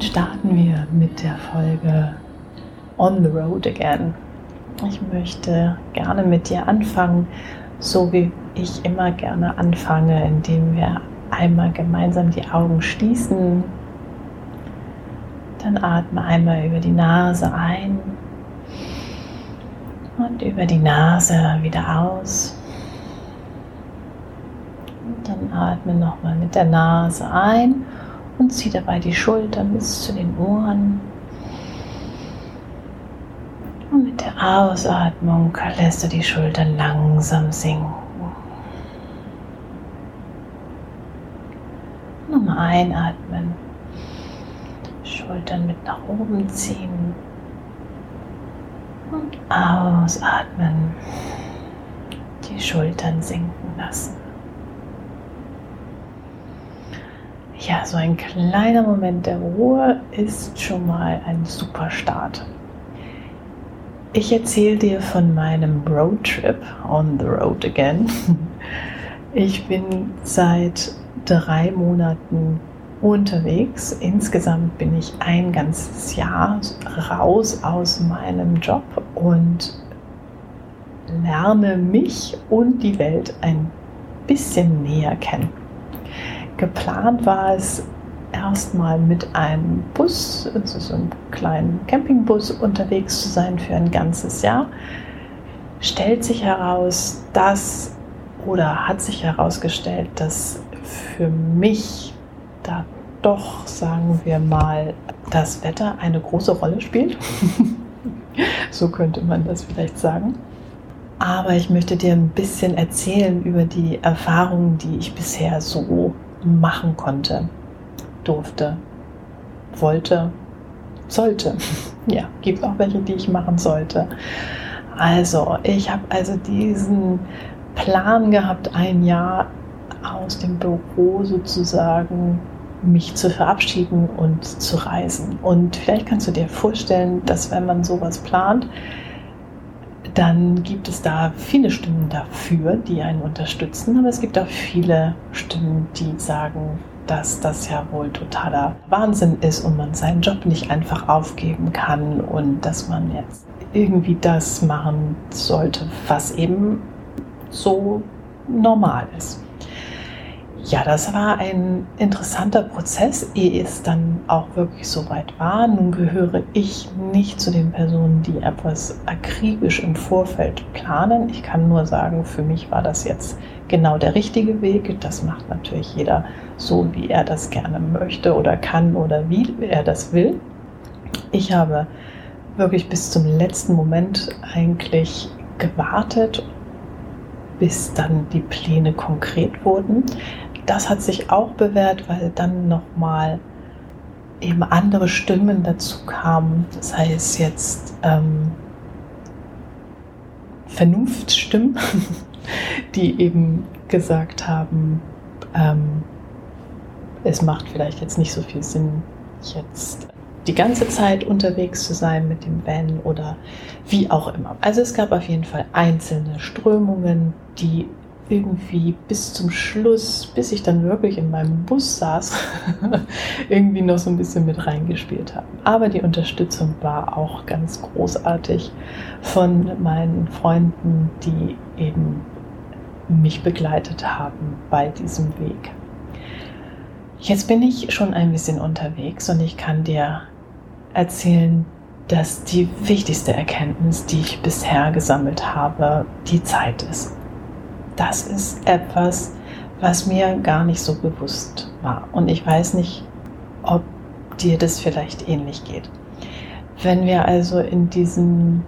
dann starten wir mit der Folge On the Road Again. Ich möchte gerne mit dir anfangen, so wie ich immer gerne anfange, indem wir einmal gemeinsam die Augen schließen. Dann atme einmal über die Nase ein und über die Nase wieder aus. Und dann atme nochmal mit der Nase ein und zieh dabei die Schultern bis zu den Ohren. Und mit der Ausatmung lässt du die Schultern langsam sinken. Nochmal einatmen. Schultern mit nach oben ziehen. Und ausatmen. Die Schultern sinken lassen. Ja, so ein kleiner Moment der Ruhe ist schon mal ein super Start. Ich erzähle dir von meinem Roadtrip on the road again. Ich bin seit drei Monaten unterwegs. Insgesamt bin ich ein ganzes Jahr raus aus meinem Job und lerne mich und die Welt ein bisschen näher kennen. Geplant war es erstmal mit einem Bus, also so einem kleinen Campingbus unterwegs zu sein für ein ganzes Jahr. Stellt sich heraus, dass oder hat sich herausgestellt, dass für mich da doch, sagen wir mal, das Wetter eine große Rolle spielt. so könnte man das vielleicht sagen. Aber ich möchte dir ein bisschen erzählen über die Erfahrungen, die ich bisher so machen konnte, durfte, wollte, sollte. Ja, gibt auch welche, die ich machen sollte. Also, ich habe also diesen Plan gehabt, ein Jahr aus dem Büro sozusagen mich zu verabschieden und zu reisen. Und vielleicht kannst du dir vorstellen, dass wenn man sowas plant, dann gibt es da viele Stimmen dafür, die einen unterstützen, aber es gibt auch viele Stimmen, die sagen, dass das ja wohl totaler Wahnsinn ist und man seinen Job nicht einfach aufgeben kann und dass man jetzt irgendwie das machen sollte, was eben so normal ist. Ja, das war ein interessanter Prozess, ehe es dann auch wirklich so weit war. Nun gehöre ich nicht zu den Personen, die etwas akribisch im Vorfeld planen. Ich kann nur sagen, für mich war das jetzt genau der richtige Weg. Das macht natürlich jeder so, wie er das gerne möchte oder kann oder wie er das will. Ich habe wirklich bis zum letzten Moment eigentlich gewartet bis dann die Pläne konkret wurden das hat sich auch bewährt, weil dann nochmal eben andere Stimmen dazu kamen. Das heißt jetzt ähm, Vernunftstimmen, die eben gesagt haben, ähm, es macht vielleicht jetzt nicht so viel Sinn, jetzt die ganze Zeit unterwegs zu sein mit dem Van oder wie auch immer. Also es gab auf jeden Fall einzelne Strömungen, die irgendwie bis zum Schluss, bis ich dann wirklich in meinem Bus saß, irgendwie noch so ein bisschen mit reingespielt haben. Aber die Unterstützung war auch ganz großartig von meinen Freunden, die eben mich begleitet haben bei diesem Weg. Jetzt bin ich schon ein bisschen unterwegs und ich kann dir erzählen, dass die wichtigste Erkenntnis, die ich bisher gesammelt habe, die Zeit ist das ist etwas, was mir gar nicht so bewusst war. Und ich weiß nicht, ob dir das vielleicht ähnlich geht. Wenn wir also in diesem,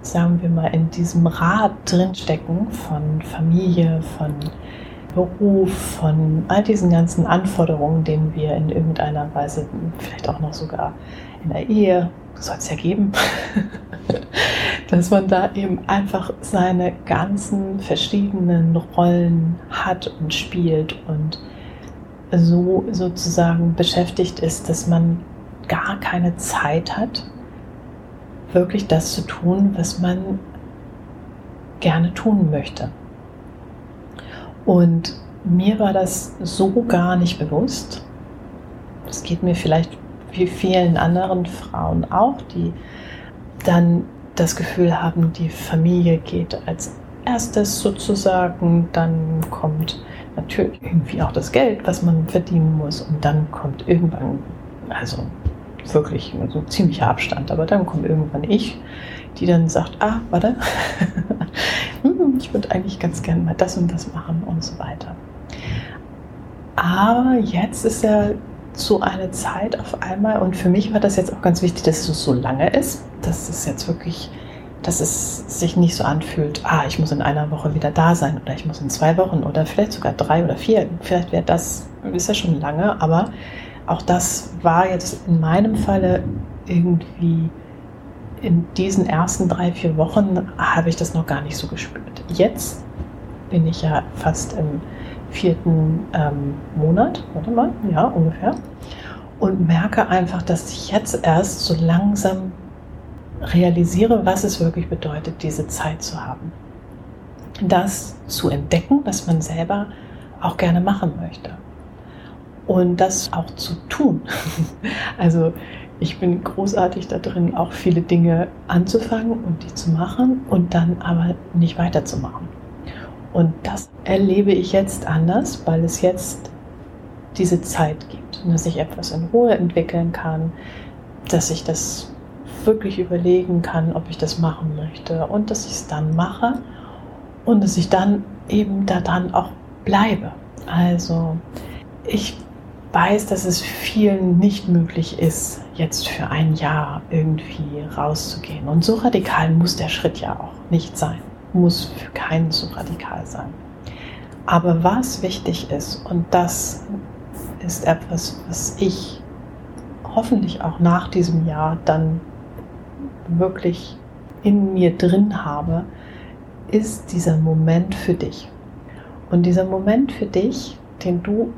sagen wir mal, in diesem Rad drinstecken von Familie, von Beruf, von all diesen ganzen Anforderungen, denen wir in irgendeiner Weise, vielleicht auch noch sogar in der Ehe, soll es ja geben, dass man da eben einfach seine ganzen verschiedenen Rollen hat und spielt und so sozusagen beschäftigt ist, dass man gar keine Zeit hat, wirklich das zu tun, was man gerne tun möchte. Und mir war das so gar nicht bewusst, das geht mir vielleicht wie vielen anderen Frauen auch, die dann das Gefühl haben, die Familie geht als erstes sozusagen, dann kommt natürlich irgendwie auch das Geld, was man verdienen muss. Und dann kommt irgendwann, also wirklich so ein ziemlicher Abstand, aber dann kommt irgendwann ich, die dann sagt, ah, warte, hm, ich würde eigentlich ganz gerne mal das und das machen und so weiter. Aber jetzt ist ja so eine Zeit auf einmal und für mich war das jetzt auch ganz wichtig, dass es so lange ist, dass es jetzt wirklich, dass es sich nicht so anfühlt, ah, ich muss in einer Woche wieder da sein oder ich muss in zwei Wochen oder vielleicht sogar drei oder vier. Vielleicht wäre das, ist ja schon lange, aber auch das war jetzt in meinem Falle irgendwie in diesen ersten drei, vier Wochen habe ich das noch gar nicht so gespürt. Jetzt bin ich ja fast im vierten ähm, Monat, warte mal, ja, ungefähr, und merke einfach, dass ich jetzt erst so langsam realisiere, was es wirklich bedeutet, diese Zeit zu haben. Das zu entdecken, was man selber auch gerne machen möchte und das auch zu tun. Also ich bin großartig da drin, auch viele Dinge anzufangen und die zu machen und dann aber nicht weiterzumachen. Und das erlebe ich jetzt anders, weil es jetzt diese Zeit gibt dass ich etwas in Ruhe entwickeln kann, dass ich das wirklich überlegen kann, ob ich das machen möchte und dass ich es dann mache und dass ich dann eben daran auch bleibe. Also ich weiß, dass es vielen nicht möglich ist, jetzt für ein Jahr irgendwie rauszugehen. Und so radikal muss der Schritt ja auch nicht sein, muss für keinen so radikal sein. Aber was wichtig ist, und das ist etwas, was ich hoffentlich auch nach diesem Jahr dann wirklich in mir drin habe, ist dieser Moment für dich. Und dieser Moment für dich, den du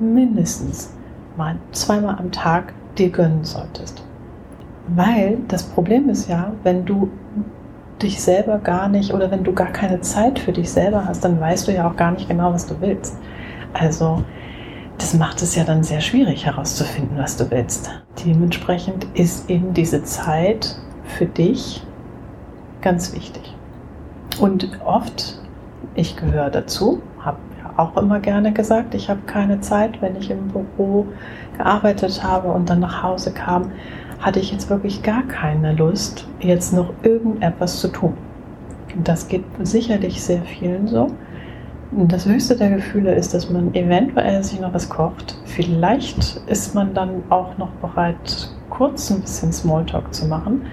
mindestens mal zweimal am Tag dir gönnen solltest. Weil das Problem ist ja, wenn du dich selber gar nicht oder wenn du gar keine Zeit für dich selber hast, dann weißt du ja auch gar nicht genau, was du willst. Also das macht es ja dann sehr schwierig herauszufinden, was du willst. Dementsprechend ist eben diese Zeit für dich ganz wichtig. Und oft, ich gehöre dazu, habe auch immer gerne gesagt, ich habe keine Zeit, wenn ich im Büro gearbeitet habe und dann nach Hause kam, hatte ich jetzt wirklich gar keine Lust, jetzt noch irgendetwas zu tun. Das geht sicherlich sehr vielen so. Das höchste der Gefühle ist, dass man eventuell sich noch was kocht. Vielleicht ist man dann auch noch bereit, kurz ein bisschen Smalltalk zu machen.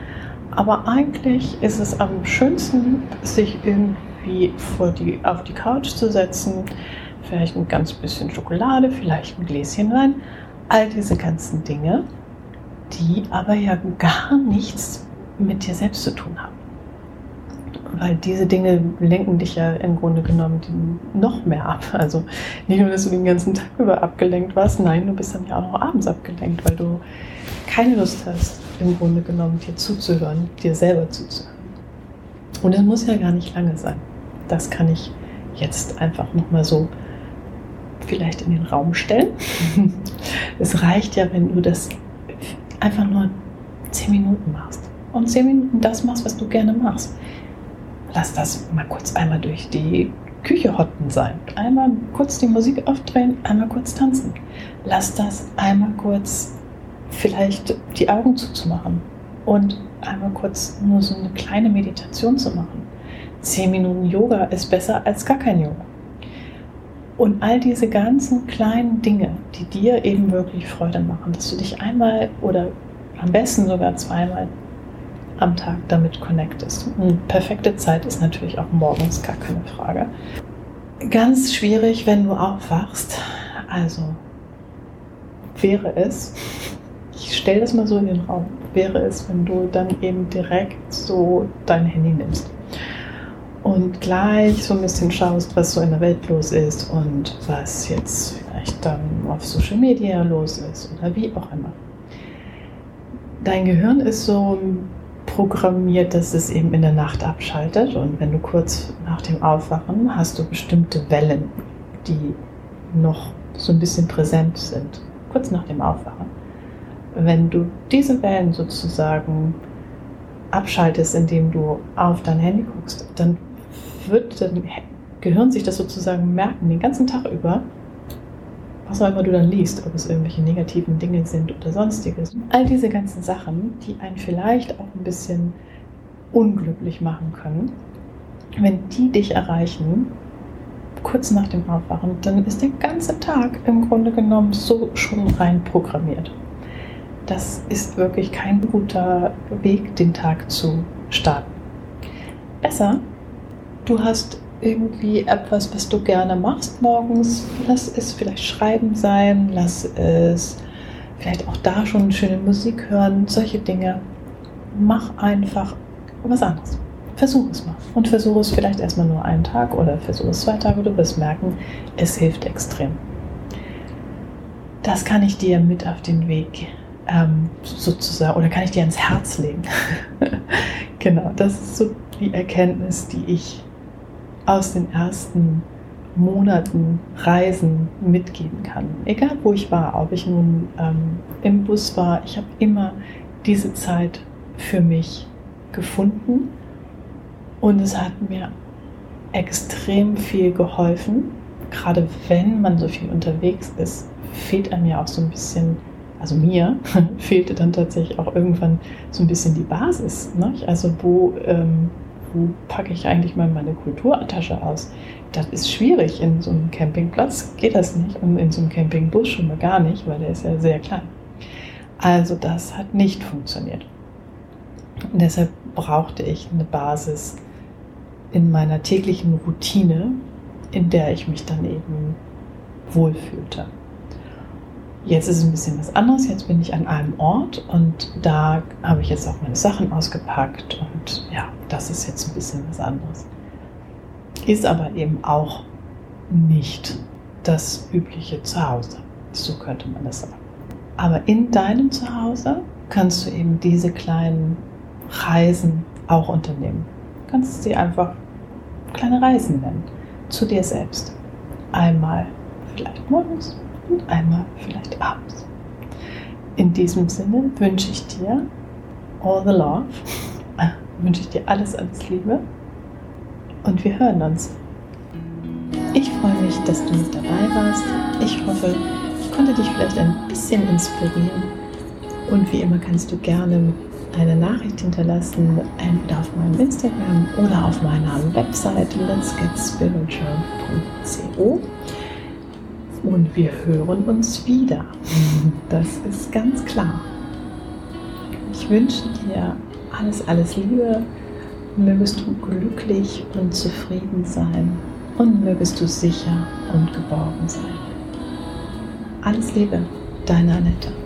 Aber eigentlich ist es am schönsten, sich irgendwie vor die, auf die Couch zu setzen, vielleicht ein ganz bisschen Schokolade, vielleicht ein Gläschen Wein, all diese ganzen Dinge, die aber ja gar nichts mit dir selbst zu tun haben. Weil diese Dinge lenken dich ja im Grunde genommen noch mehr ab. Also nicht nur, dass du den ganzen Tag über abgelenkt warst, nein, du bist dann ja auch noch abends abgelenkt, weil du keine Lust hast, im Grunde genommen dir zuzuhören, dir selber zuzuhören. Und das muss ja gar nicht lange sein das kann ich jetzt einfach nochmal so vielleicht in den Raum stellen. es reicht ja, wenn du das einfach nur zehn Minuten machst und zehn Minuten das machst, was du gerne machst. Lass das mal kurz einmal durch die Küche hotten sein. Einmal kurz die Musik aufdrehen, einmal kurz tanzen. Lass das einmal kurz vielleicht die Augen zuzumachen und einmal kurz nur so eine kleine Meditation zu machen 10 Minuten Yoga ist besser als gar kein Yoga. Und all diese ganzen kleinen Dinge, die dir eben wirklich Freude machen, dass du dich einmal oder am besten sogar zweimal am Tag damit connectest. Eine perfekte Zeit ist natürlich auch morgens, gar keine Frage. Ganz schwierig, wenn du aufwachst. Also wäre es, ich stelle das mal so in den Raum, wäre es, wenn du dann eben direkt so dein Handy nimmst und gleich so ein bisschen schaust, was so in der Welt los ist und was jetzt vielleicht dann auf Social Media los ist oder wie auch immer. Dein Gehirn ist so programmiert, dass es eben in der Nacht abschaltet und wenn du kurz nach dem Aufwachen hast du bestimmte Wellen, die noch so ein bisschen präsent sind. kurz nach dem Aufwachen, wenn du diese Wellen sozusagen abschaltest, indem du auf dein Handy guckst, dann wird dein Gehirn sich das sozusagen merken, den ganzen Tag über, was auch immer du dann liest, ob es irgendwelche negativen Dinge sind oder sonstiges. All diese ganzen Sachen, die einen vielleicht auch ein bisschen unglücklich machen können, wenn die dich erreichen, kurz nach dem Aufwachen, dann ist der ganze Tag im Grunde genommen so schon rein programmiert. Das ist wirklich kein guter Weg, den Tag zu starten. Besser, du hast irgendwie etwas, was du gerne machst morgens. Lass es vielleicht Schreiben sein, lass es vielleicht auch da schon schöne Musik hören, solche Dinge. Mach einfach was anderes. Versuch es mal. Und versuch es vielleicht erstmal nur einen Tag oder versuch es zwei Tage. Du wirst merken, es hilft extrem. Das kann ich dir mit auf den Weg ähm, sozusagen, oder kann ich dir ans Herz legen. genau, das ist so die Erkenntnis, die ich aus den ersten Monaten Reisen mitgeben kann. Egal wo ich war, ob ich nun ähm, im Bus war, ich habe immer diese Zeit für mich gefunden und es hat mir extrem viel geholfen. Gerade wenn man so viel unterwegs ist, fehlt einem ja auch so ein bisschen, also mir fehlte dann tatsächlich auch irgendwann so ein bisschen die Basis. Ne? Also wo, ähm, wo packe ich eigentlich mal meine Kulturtasche aus? Das ist schwierig. In so einem Campingplatz geht das nicht und in so einem Campingbus schon mal gar nicht, weil der ist ja sehr klein. Also das hat nicht funktioniert. Und deshalb brauchte ich eine Basis in meiner täglichen Routine, in der ich mich dann eben wohlfühlte. Jetzt ist es ein bisschen was anderes. Jetzt bin ich an einem Ort und da habe ich jetzt auch meine Sachen ausgepackt und ja, das ist jetzt ein bisschen was anderes. Ist aber eben auch nicht das übliche Zuhause. So könnte man das sagen. Aber in deinem Zuhause kannst du eben diese kleinen Reisen auch unternehmen. Du kannst sie einfach kleine Reisen nennen. Zu dir selbst. Einmal vielleicht morgens und einmal vielleicht abends. In diesem Sinne wünsche ich dir all the love, wünsche ich dir alles, alles Liebe und wir hören uns. Ich freue mich, dass du mit dabei warst. Ich hoffe, ich konnte dich vielleicht ein bisschen inspirieren. Und wie immer kannst du gerne eine Nachricht hinterlassen, entweder auf meinem Instagram oder auf meiner Website letsgetspiritual.co. Und wir hören uns wieder. Das ist ganz klar. Ich wünsche dir alles, alles Liebe. Mögest du glücklich und zufrieden sein und mögest du sicher und geborgen sein. Alles Liebe, deine Annette.